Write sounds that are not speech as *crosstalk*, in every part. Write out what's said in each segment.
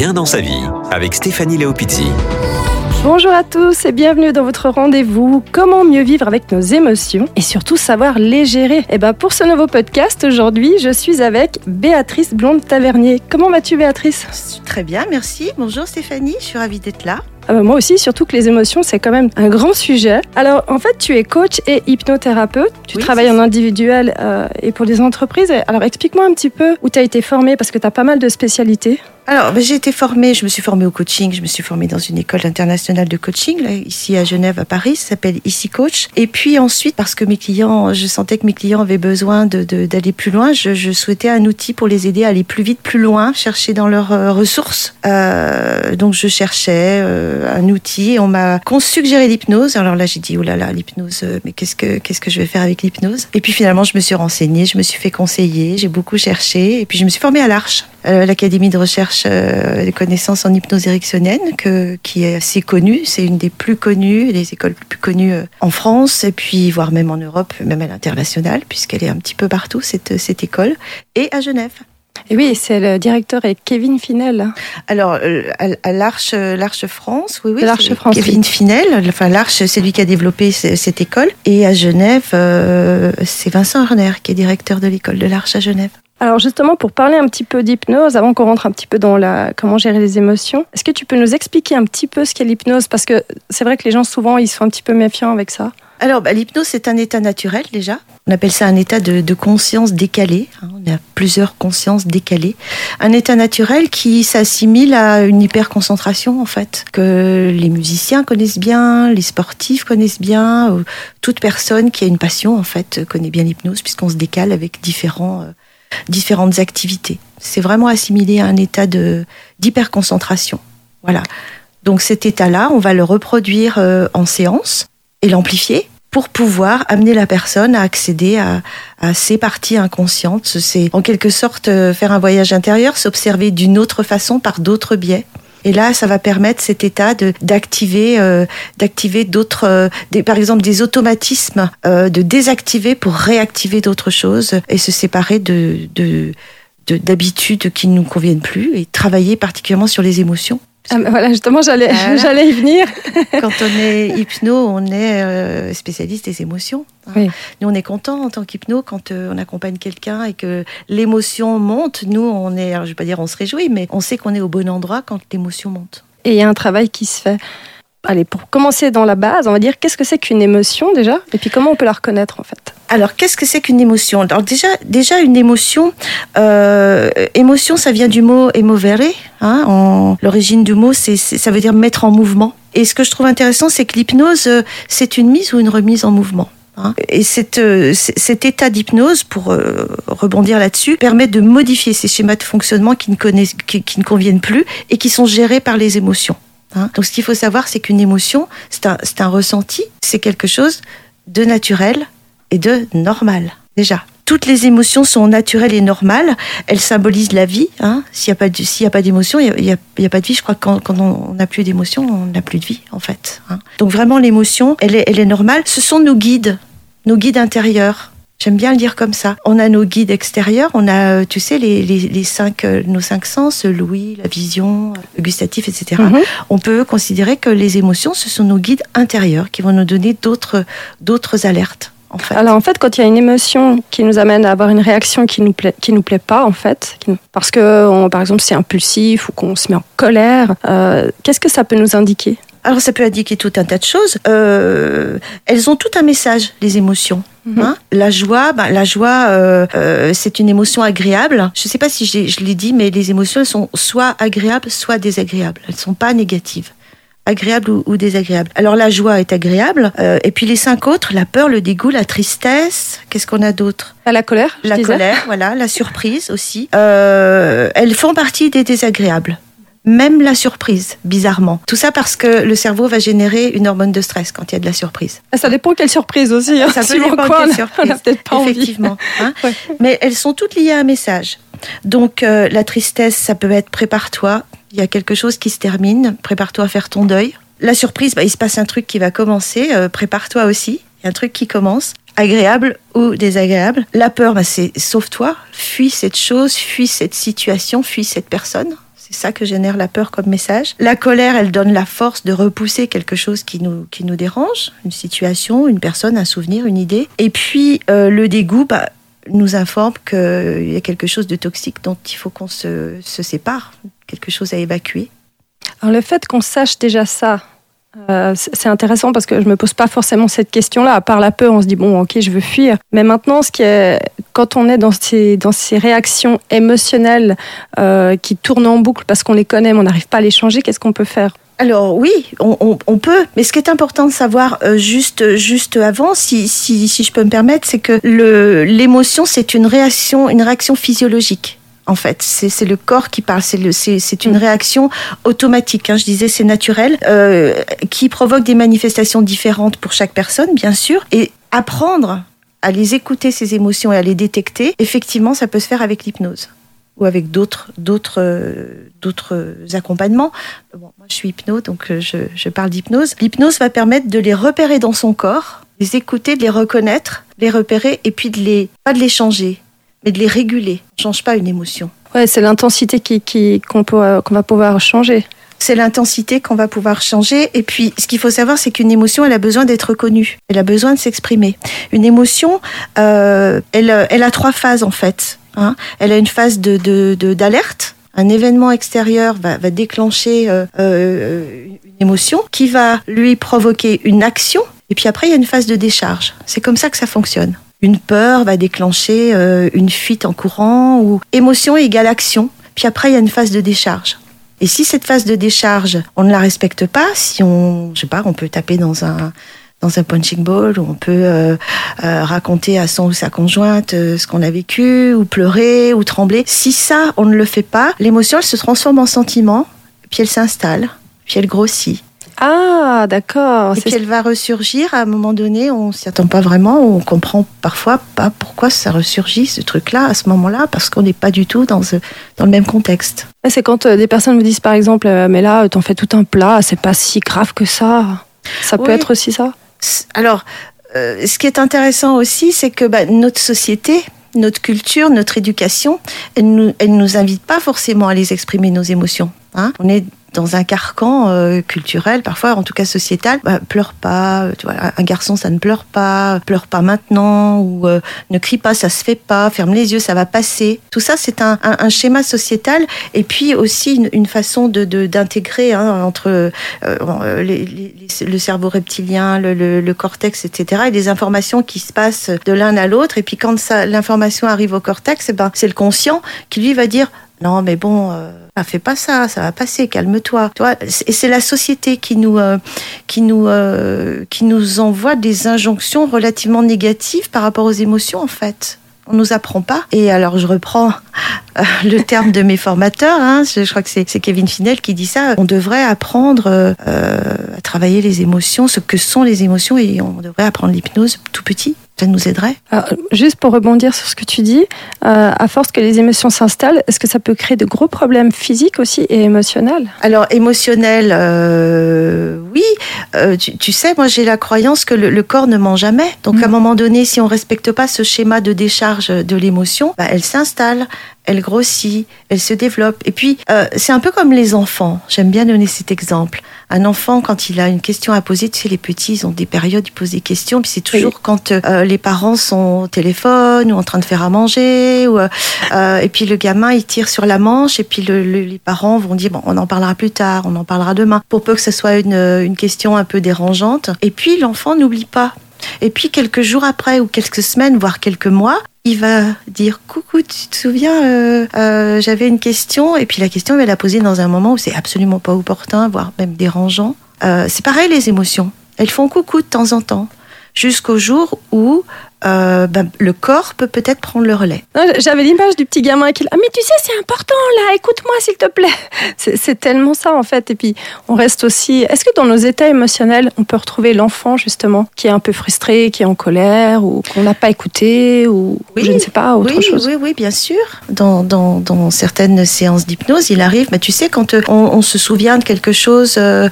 Bien dans sa vie avec Stéphanie Léopizzi. Bonjour à tous et bienvenue dans votre rendez-vous Comment mieux vivre avec nos émotions et surtout savoir les gérer. Et ben pour ce nouveau podcast aujourd'hui, je suis avec Béatrice Blonde Tavernier. Comment vas-tu Béatrice? Très bien, merci. Bonjour Stéphanie, je suis ravie d'être là. Ah bah moi aussi, surtout que les émotions, c'est quand même un grand sujet. Alors, en fait, tu es coach et hypnothérapeute. Tu Oui, travailles en individuel euh, et pour des entreprises. Alors, explique-moi un petit peu où tu as été formée parce que tu as pas mal de spécialités. Alors, ben, j'ai été formée, je me suis formée au coaching, je me suis formée dans une école internationale de coaching, ici à Genève, à Paris, ça s'appelle Ici Coach. Et puis ensuite, parce que mes clients, je sentais que mes clients avaient besoin d'aller plus loin, je, souhaitais un outil pour les aider à aller plus vite, plus loin, chercher dans leurs euh, ressources. Euh, donc, je cherchais euh, un outil et on m'a suggéré l'hypnose. Alors là, j'ai dit, oh là là, l'hypnose, mais qu'est-ce que, je vais faire avec l'hypnose? Et puis finalement, je me suis renseignée, je me suis fait conseiller, j'ai beaucoup cherché, et puis je me suis formée à l'Arche, l'Académie de recherche euh, des connaissances en hypnose ericksonienne, que, qui est assez connue. C'est une des plus connues, des écoles les plus connues euh, en France, et puis voire même en Europe, même à l'international, puisqu'elle est un petit peu partout, cette, cette école, et à Genève. Et oui, c'est le directeur est Kevin Finel. Alors, euh, à, l'Arche, euh, l'Arche France, oui, oui. L'Arche France, Kevin Finel, enfin l'Arche, c'est lui qui a développé ce- cette école. Et à Genève, euh, c'est Vincent Horner qui est directeur de l'école de l'Arche à Genève. Alors justement, pour parler un petit peu d'hypnose, avant qu'on rentre un petit peu dans la comment gérer les émotions, est-ce que tu peux nous expliquer un petit peu ce qu'est l'hypnose? Parce que c'est vrai que les gens souvent ils sont un petit peu méfiants avec ça. Alors, bah, l'hypnose, c'est un état naturel déjà. On appelle ça un état de, de conscience décalée. hein. On a plusieurs consciences décalées. Un état naturel qui s'assimile à une hyperconcentration, en fait, que les musiciens connaissent bien, les sportifs connaissent bien, ou toute personne qui a une passion, en fait, connaît bien l'hypnose, puisqu'on se décale avec différents, euh, différentes activités. C'est vraiment assimilé à un état de d'hyperconcentration. Voilà. Donc cet état-là, on va le reproduire euh, en séance et l'amplifier pour pouvoir amener la personne à accéder à, ces parties inconscientes. C'est en quelque sorte euh, faire un voyage intérieur, s'observer d'une autre façon par d'autres biais. Et là, ça va permettre cet état d'activer, euh, d'activer d'autres, euh, par exemple des automatismes, euh, de désactiver pour réactiver d'autres choses et se séparer de de- d'habitudes qui ne nous conviennent plus et travailler particulièrement sur les émotions. Ah, voilà, justement, j'allais Voilà. *laughs* j'allais y venir. Quand on est hypno, on est euh, spécialiste des émotions. hein. Oui. Nous, on est content en tant qu'hypno quand euh, on accompagne quelqu'un et que l'émotion monte. Nous, on est, alors, je vais pas dire on se réjouit, mais on sait qu'on est au bon endroit quand l'émotion monte. Et il y a un travail qui se fait. Allez, pour commencer dans la base, on va dire qu'est-ce que c'est qu'une émotion déjà, et puis comment on peut la reconnaître en fait? Alors, qu'est-ce que c'est qu'une émotion? Alors déjà, déjà une émotion, euh, émotion, ça vient du mot emovere. Hein, en- L'origine du mot, c'est, ça veut dire mettre en mouvement. Et ce que je trouve intéressant, c'est que l'hypnose, euh, c'est une mise ou une remise en mouvement. hein. Et euh, cet état d'hypnose, pour rebondir là-dessus, permet de modifier ces schémas de fonctionnement qui ne, connaissent, qui ne conviennent plus et qui sont gérés par les émotions. Hein? Donc, ce qu'il faut savoir, c'est qu'une émotion, c'est un, un ressenti, c'est quelque chose de naturel et de normal, déjà. Toutes les émotions sont naturelles et normales. Elles symbolisent la vie. Hein. S'il n'y a pas d'émotion, il n'y a, pas de vie. Je crois que quand, quand on n'a plus d'émotion, on n'a plus de vie, en fait. hein. Donc vraiment, l'émotion, elle est, elle est normale. Ce sont nos guides, nos guides intérieurs. J'aime bien le dire comme ça. On a nos guides extérieurs, on a, euh, tu sais, les, les, les cinq, euh, nos cinq sens, l'ouïe, la vision, le gustatif, etc Mhm. on peut considérer que les émotions, ce sont nos guides intérieurs qui vont nous donner d'autres, d'autres alertes. En fait. Alors en fait, quand il y a une émotion qui nous amène à avoir une réaction qui nous plaît, qui nous plaît pas en fait, parce que on- par exemple c'est impulsif ou qu'on se met en colère, euh, qu'est-ce que ça peut nous indiquer? Alors ça peut indiquer tout un tas de choses. Euh, elles ont tout un message, les émotions. Mhm. Hein la joie, ben, la joie, euh, euh, c'est une émotion agréable. Je ne sais pas si je l'ai dit, mais les émotions elles sont soit agréables, soit désagréables. Elles ne sont pas négatives. Agréables ou, ou désagréables. Alors la joie est agréable, euh, et puis les cinq autres, la peur, le dégoût, la tristesse, qu'est-ce qu'on a d'autre? À la colère La colère, voilà, la surprise aussi. Euh, elles font partie des désagréables. Même la surprise, bizarrement. Tout ça parce que le cerveau va générer une hormone de stress quand il y a de la surprise. Ah, Ça dépend quelle surprise aussi. hein. Ça peut dépendre quoi, quelle surprise. On pas. Effectivement. hein. *laughs* Ouais. Mais elles sont toutes liées à un message. Donc euh, la tristesse, ça peut être prépare-toi. Il y a quelque chose qui se termine. Prépare-toi à faire ton deuil. La surprise, bah, il se passe un truc qui va commencer. euh, prépare-toi aussi. Il y a un truc qui commence. Agréable ou désagréable. La peur, bah, c'est sauve-toi. Fuis cette chose, fuis cette situation, fuis cette personne. C'est ça que génère la peur comme message. La colère, elle donne la force de repousser quelque chose qui nous, qui nous dérange, une situation, une personne, un souvenir, une idée. Et puis euh, le dégoût bah, nous informe qu'il y a quelque chose de toxique dont il faut qu'on se, se sépare, quelque chose à évacuer. Alors le fait qu'on sache déjà ça, euh, c'est intéressant parce que je me pose pas forcément cette question-là. À part la peur, on se dit bon, ok, je veux fuir. Mais maintenant, quand on est dans ces réactions émotionnelles euh, qui tournent en boucle parce qu'on les connaît, mais on n'arrive pas à les changer, qu'est-ce qu'on peut faire? Alors oui, on, on, peut, mais ce qui est important de savoir euh, juste juste avant, si, si, si je peux me permettre, c'est que l'émotion c'est une réaction une réaction physiologique en fait. C'est le corps qui parle, c'est une réaction automatique. Hein. je disais, c'est naturel, euh, qui provoque des manifestations différentes pour chaque personne, bien sûr. Et apprendre à les écouter, ces émotions, et à les détecter, effectivement, ça peut se faire avec l'hypnose ou avec d'autres d'autres accompagnements. moi, je suis hypno, donc euh, je, je parle d'hypnose. L'hypnose va permettre de les repérer dans son corps, les écouter, de les reconnaître, les repérer, et puis de les pas de les changer, mais de les réguler. On ne change pas une émotion. Ouais, c'est l'intensité qui, qui, qu'on, va pouvoir changer. C'est l'intensité qu'on va pouvoir changer. Et puis, ce qu'il faut savoir, c'est qu'une émotion, elle a besoin d'être connue. Elle a besoin de s'exprimer. Une émotion, euh, elle, elle a trois phases, en fait. Hein. Elle a une phase de, de, d'alerte. Un événement extérieur va, va déclencher euh, euh, une émotion qui va lui provoquer une action. Et puis après, il y a une phase de décharge. C'est comme ça que ça fonctionne une peur va déclencher euh, une fuite en courant ou émotion égale action. Puis après, il y a une phase de décharge. Et si cette phase de décharge, on ne la respecte pas, si on, je sais pas, on peut taper dans un dans un punching ball, on peut euh, euh, raconter à son ou sa conjointe ce qu'on a vécu, ou pleurer, ou trembler. Si ça, on ne le fait pas, l'émotion, elle se transforme en sentiment, puis elle s'installe, puis elle grossit. Ah, d'accord. Et puis elle va ressurgir à un moment donné, on s'y attend pas vraiment, on comprend parfois pas pourquoi ça ressurgit ce truc-là à ce moment-là, parce qu'on n'est pas du tout dans, dans le même contexte. C'est quand euh, des personnes me disent par exemple, euh, mais là, t'en fais tout un plat, c'est pas si grave que ça. Ça peut être aussi ça? Alors, euh, ce qui est intéressant aussi, c'est que bah, notre société, notre culture, notre éducation, elle nous, elle nous invite pas forcément à les exprimer nos émotions. Hein. On est dans un carcan euh, culturel, parfois en tout cas sociétal, bah, pleure pas, tu vois, un garçon ça ne pleure pas, pleure pas maintenant, ou euh, ne crie pas, ça se fait pas, ferme les yeux, ça va passer. Tout ça c'est un, schéma sociétal et puis aussi une, façon de d'intégrer hein, entre euh, le cerveau reptilien, le, cortex, etc. et des informations qui se passent de l'un à l'autre. Et puis quand l'information arrive au cortex, eh ben, c'est le conscient qui lui va dire non mais bon ah, fais pas ça, ça va passer, calme-toi. Et c'est la société qui nous, euh, qui, nous, euh, qui nous envoie des injonctions relativement négatives par rapport aux émotions, en fait. On nous apprend pas. Et alors, je reprends euh, le terme de mes formateurs. Hein, je, crois que c'est Kevin Finel qui dit ça. On devrait apprendre à travailler les émotions, ce que sont les émotions, et on devrait apprendre l'hypnose tout petit ça nous aiderait? Juste pour rebondir sur ce que tu dis, euh, à force que les émotions s'installent, est-ce que ça peut créer de gros problèmes physiques aussi et émotionnels? Alors émotionnel, euh, oui. Euh, tu, sais, moi j'ai la croyance que le, corps ne ment jamais. Donc à un mm. moment donné, si on respecte pas ce schéma de décharge de l'émotion, bah, elle s'installe, elle grossit, elle se développe. Et puis, c'est un peu comme les enfants. J'aime bien donner cet exemple. Un enfant, quand il a une question à poser, tu sais, les petits, ils ont des périodes, ils posent des questions. Puis c'est toujours quand euh, les parents sont au téléphone ou en train de faire à manger. Ou, euh, et puis le gamin, il tire sur la manche. Et puis les parents vont dire, bon, on en parlera plus tard, on en parlera demain. Pour peu que ce soit une, une question un peu dérangeante. Et puis l'enfant n'oublie pas. Et puis quelques jours après ou quelques semaines, voire quelques mois, il va dire coucou, tu te souviens, euh, euh, j'avais une question et puis la question il va la poser dans un moment où c'est absolument pas opportun, voire même dérangeant. Euh, c'est pareil les émotions, elles font coucou de temps en temps, jusqu'au jour où euh, ben, le corps peut peut-être prendre le relais. J'avais l'image du petit gamin qui ah mais tu sais c'est important là. Écoute-moi s'il te plaît. *laughs* C'est tellement ça en fait. Et puis on reste aussi. Est-ce que dans nos états émotionnels on peut retrouver l'enfant justement qui est un peu frustré qui est en colère ou qu'on n'a pas écouté ou je ne sais pas autre oui, chose? oui oui bien sûr. Dans, dans, dans certaines séances d'hypnose il arrive mais tu sais quand euh, on, se souvient de quelque chose euh,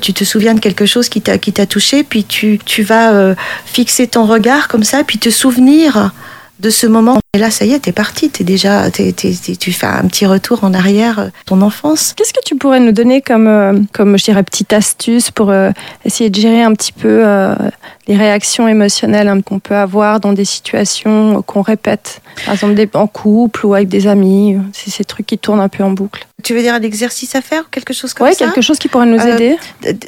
tu te souviens de quelque chose qui t'a qui t'a touché puis tu tu vas fixer ton regard comme ça puis te souvenir de ce moment. Et là, ça y est, t'es parti, t'es déjà, t'es- tu fais un petit retour en arrière, euh, ton enfance. Qu'est-ce que tu pourrais nous donner comme, euh, comme je dirais, petite astuce pour euh, essayer de gérer un petit peu les réactions émotionnelles hein, qu'on peut avoir dans des situations qu'on répète Par exemple, des- en couple ou avec des amis. C'est ces trucs qui tournent un peu en boucle. Tu veux dire un exercice à faire ou quelque chose comme Ouais, ça quelque chose qui pourrait nous Euh, aider.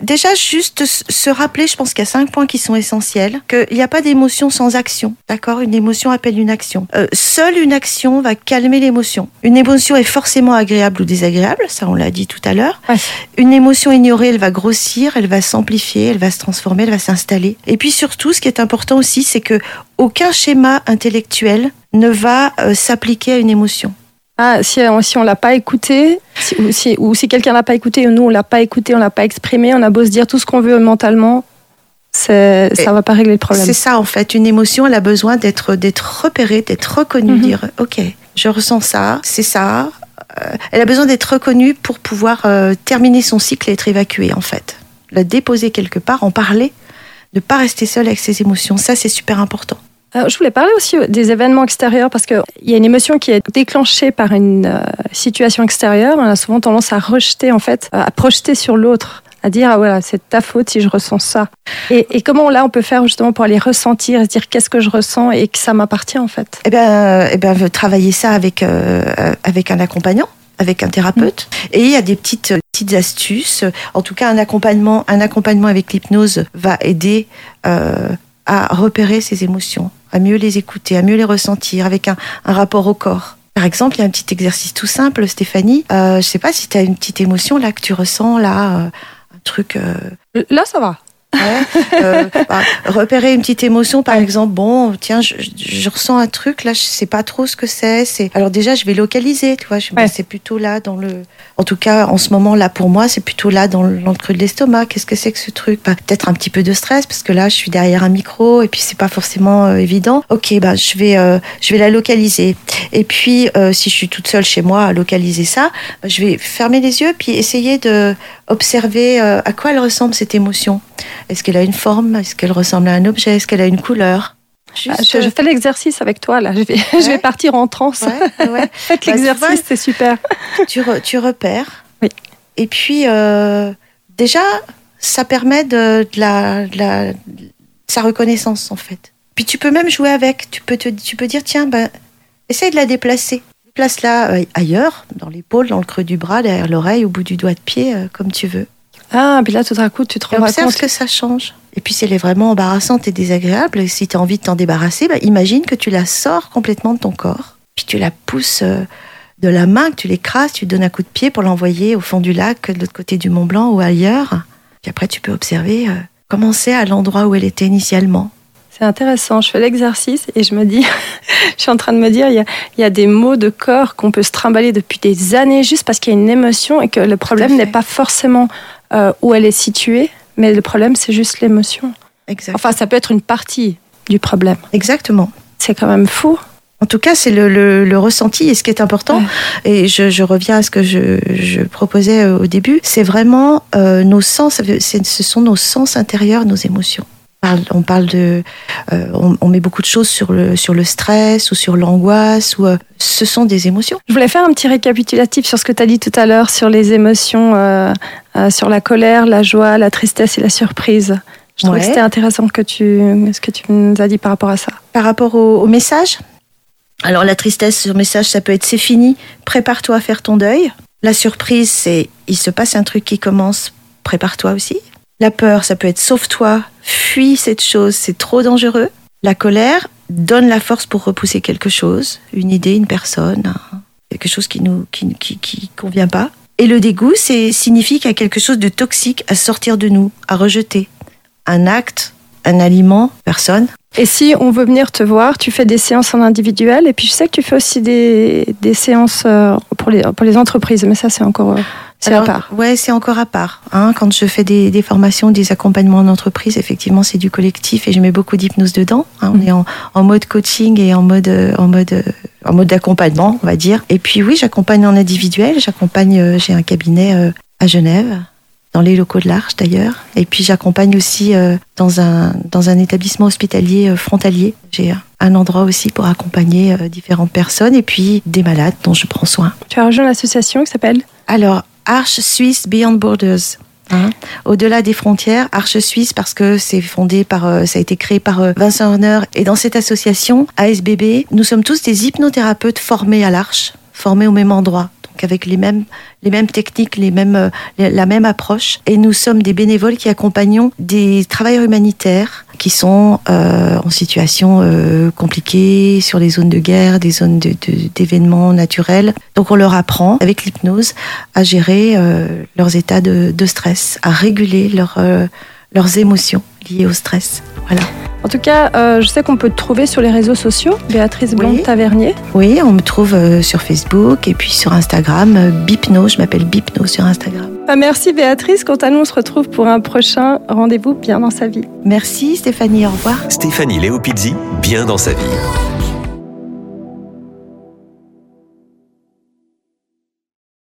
Déjà, juste se rappeler, je pense qu'il y a cinq points qui sont essentiels. Qu'il n'y a pas d'émotion sans action. D'accord? Une émotion appelle une action. Euh, seule une action va calmer l'émotion. Une émotion est forcément agréable ou désagréable, ça on l'a dit tout à l'heure. Ouais. Une émotion ignorée, elle va grossir, elle va s'amplifier, elle va se transformer, elle va s'installer. Et puis surtout, ce qui est important aussi, c'est que aucun schéma intellectuel ne va euh, s'appliquer à une émotion. Ah, si, on- si on l'a pas écouté, si- ou si, ou si quelqu'un l'a pas écouté, ou nous on l'a pas écouté, on l'a pas exprimé, on a beau se dire tout ce qu'on veut mentalement, ça va pas régler le problème. C'est ça en fait. Une émotion, elle a besoin d'être d'être repérée, d'être reconnue, Mhm. dire ok, je ressens ça, c'est ça. Euh, elle a besoin d'être reconnue pour pouvoir euh, terminer son cycle et être évacuée en fait. La déposer quelque part, en parler, ne pas rester seule avec ses émotions. Ça c'est super important. Euh, je voulais parler aussi des événements extérieurs parce qu'il y a une émotion qui est déclenchée par une euh, situation extérieure. On a souvent tendance à rejeter, en fait, euh, à projeter sur l'autre, à dire ah voilà c'est ta faute si je ressens ça. Et, et comment là on peut faire justement pour aller ressentir, se dire qu'est-ce que je ressens et que ça m'appartient en fait? Eh bien, euh, eh ben, travailler ça avec euh, euh, avec un accompagnant, avec un thérapeute. Et il y a des petites euh, petites astuces. En tout cas, un accompagnement un accompagnement avec l'hypnose va aider euh, à repérer ses émotions, à mieux les écouter, à mieux les ressentir, avec un, rapport au corps. Par exemple, il y a un petit exercice tout simple, Stéphanie. Euh, je sais pas si tu as une petite émotion là que tu ressens là, euh, un truc. Là ça va. Euh, *laughs* bah, repérer une petite émotion, par exemple, bon, tiens, je, ressens un truc, là, je sais pas trop ce que c'est. C'est alors déjà, je vais localiser, tu vois, je, Ouais. c'est plutôt là dans le, en tout cas, en ce moment là pour moi, c'est plutôt là dans le, dans le creux de l'estomac. Qu'est-ce que c'est que ce truc Bah, Peut-être un petit peu de stress parce que là, je suis derrière un micro et puis c'est pas forcément euh, évident. Ok, bah, je vais, euh, je vais la localiser. Et puis, si je suis toute seule chez moi à localiser ça, bah, je vais fermer les yeux puis essayer de observer à quoi elle ressemble cette émotion. Est-ce qu'elle a une forme? Est-ce qu'elle ressemble à un objet? Est-ce qu'elle a une couleur? Ah, je, fais l'exercice avec toi là. Je vais, *laughs* je vais partir en transe. Ouais, ouais. *laughs* Faites Bah, l'exercice, c'est super. tu, re- tu repères. Oui. Et puis, euh, déjà, ça permet de, de la, de la- de sa reconnaissance, en fait. Puis tu peux même jouer avec. Tu peux, te, tu peux dire, tiens, ben, essaye de la déplacer. Place-la euh, ailleurs, dans l'épaule, dans le creux du bras, derrière l'oreille, au bout du doigt de pied, euh, comme tu veux. Ah, puis là tout d'un coup tu te rends observe compte. que ça change. Et puis, si elle est vraiment embarrassante et désagréable, et si tu as envie de t'en débarrasser, bah, imagine que tu la sors complètement de ton corps. Puis tu la pousses euh, de la main, que tu l'écrases, tu lui donnes un coup de pied pour l'envoyer au fond du lac, de l'autre côté du Mont Blanc ou ailleurs. Puis après, tu peux observer euh, comment c'est à l'endroit où elle était initialement. C'est intéressant. Je fais l'exercice et je me dis, *laughs* je suis en train de me dire, il y a, il y a des mots de corps qu'on peut se trimballer depuis des années juste parce qu'il y a une émotion et que le problème n'est pas forcément euh, où elle est située, mais le problème c'est juste l'émotion. Enfin, ça peut être une partie du problème. Exactement. C'est quand même fou. En tout cas, c'est le, le- le ressenti et ce qui est important. Ouais. Et je, je reviens à ce que je, je proposais euh, au début. C'est vraiment euh, nos sens. Ce sont nos sens intérieurs, nos émotions. On parle, on parle de, euh, on, on met beaucoup de choses sur le sur le stress ou sur l'angoisse ou euh, ce sont des émotions. Je voulais faire un petit récapitulatif sur ce que tu as dit tout à l'heure sur les émotions, euh, sur la colère, la joie, la tristesse et la surprise. Je trouvais que c'était intéressant que tu, ce que tu nous as dit par rapport à ça. Par rapport au, au message, alors la tristesse sur message, ça peut être c'est fini, prépare-toi à faire ton deuil. La surprise, c'est il se passe un truc qui commence, prépare-toi aussi. La peur, ça peut être sauve-toi, fuis cette chose, c'est trop dangereux. La colère donne la force pour repousser quelque chose, une idée, une personne, quelque chose qui nous qui, qui, qui convient pas. Et le dégoût, c'est signifie qu'il y a quelque chose de toxique à sortir de nous, à rejeter. Un acte, un aliment, personne. Et si on veut venir te voir, tu fais des séances en individuel et puis je sais que tu fais aussi des, des séances euh, pour les, pour les entreprises, mais ça c'est encore euh, c'est à Alors, part. Ouais, c'est encore à part. Hein. Quand je fais des, des formations, des accompagnements en entreprise, effectivement, c'est du collectif et je mets beaucoup d'hypnose dedans. hein. On Mhm. est en, en mode coaching et en mode, euh, en mode, euh, en mode d'accompagnement, on va dire. Et puis oui, j'accompagne en individuel. J'accompagne. euh, J'ai un cabinet euh, à Genève, dans les locaux de l'Arche d'ailleurs. Et puis j'accompagne aussi euh, dans un dans un établissement hospitalier euh, frontalier. J'ai un endroit aussi pour accompagner euh, différentes personnes et puis des malades dont je prends soin. Tu as rejoint l'association qui s'appelle Alors, Arche Suisse Beyond Borders. Hein, Au-delà des frontières, Arche Suisse parce que c'est fondé par, euh, ça a été créé par euh, Vincent Horner et dans cette association ASBB, nous sommes tous des hypnothérapeutes formés à l'Arche, formés au même endroit, avec les mêmes les mêmes techniques, les mêmes euh, la même approche et nous sommes des bénévoles qui accompagnons des travailleurs humanitaires qui sont euh, en situation euh, compliquée sur les zones de guerre, des zones d'événements naturels. Donc on leur apprend avec l'hypnose à gérer leurs états de, stress, à réguler leur, leurs émotions liées au stress. Voilà. En tout cas, euh, je sais qu'on peut te trouver sur les réseaux sociaux, Béatrice Oui. Blonde-Tavernier. Oui, on me trouve euh, sur Facebook et puis sur Instagram, euh, Bipno, je m'appelle Bipno sur Instagram. Ah, merci Béatrice. Quant à nous, on se retrouve pour un prochain rendez-vous bien dans sa vie. Merci Stéphanie, au revoir. Stéphanie Léopizzi, bien dans sa vie.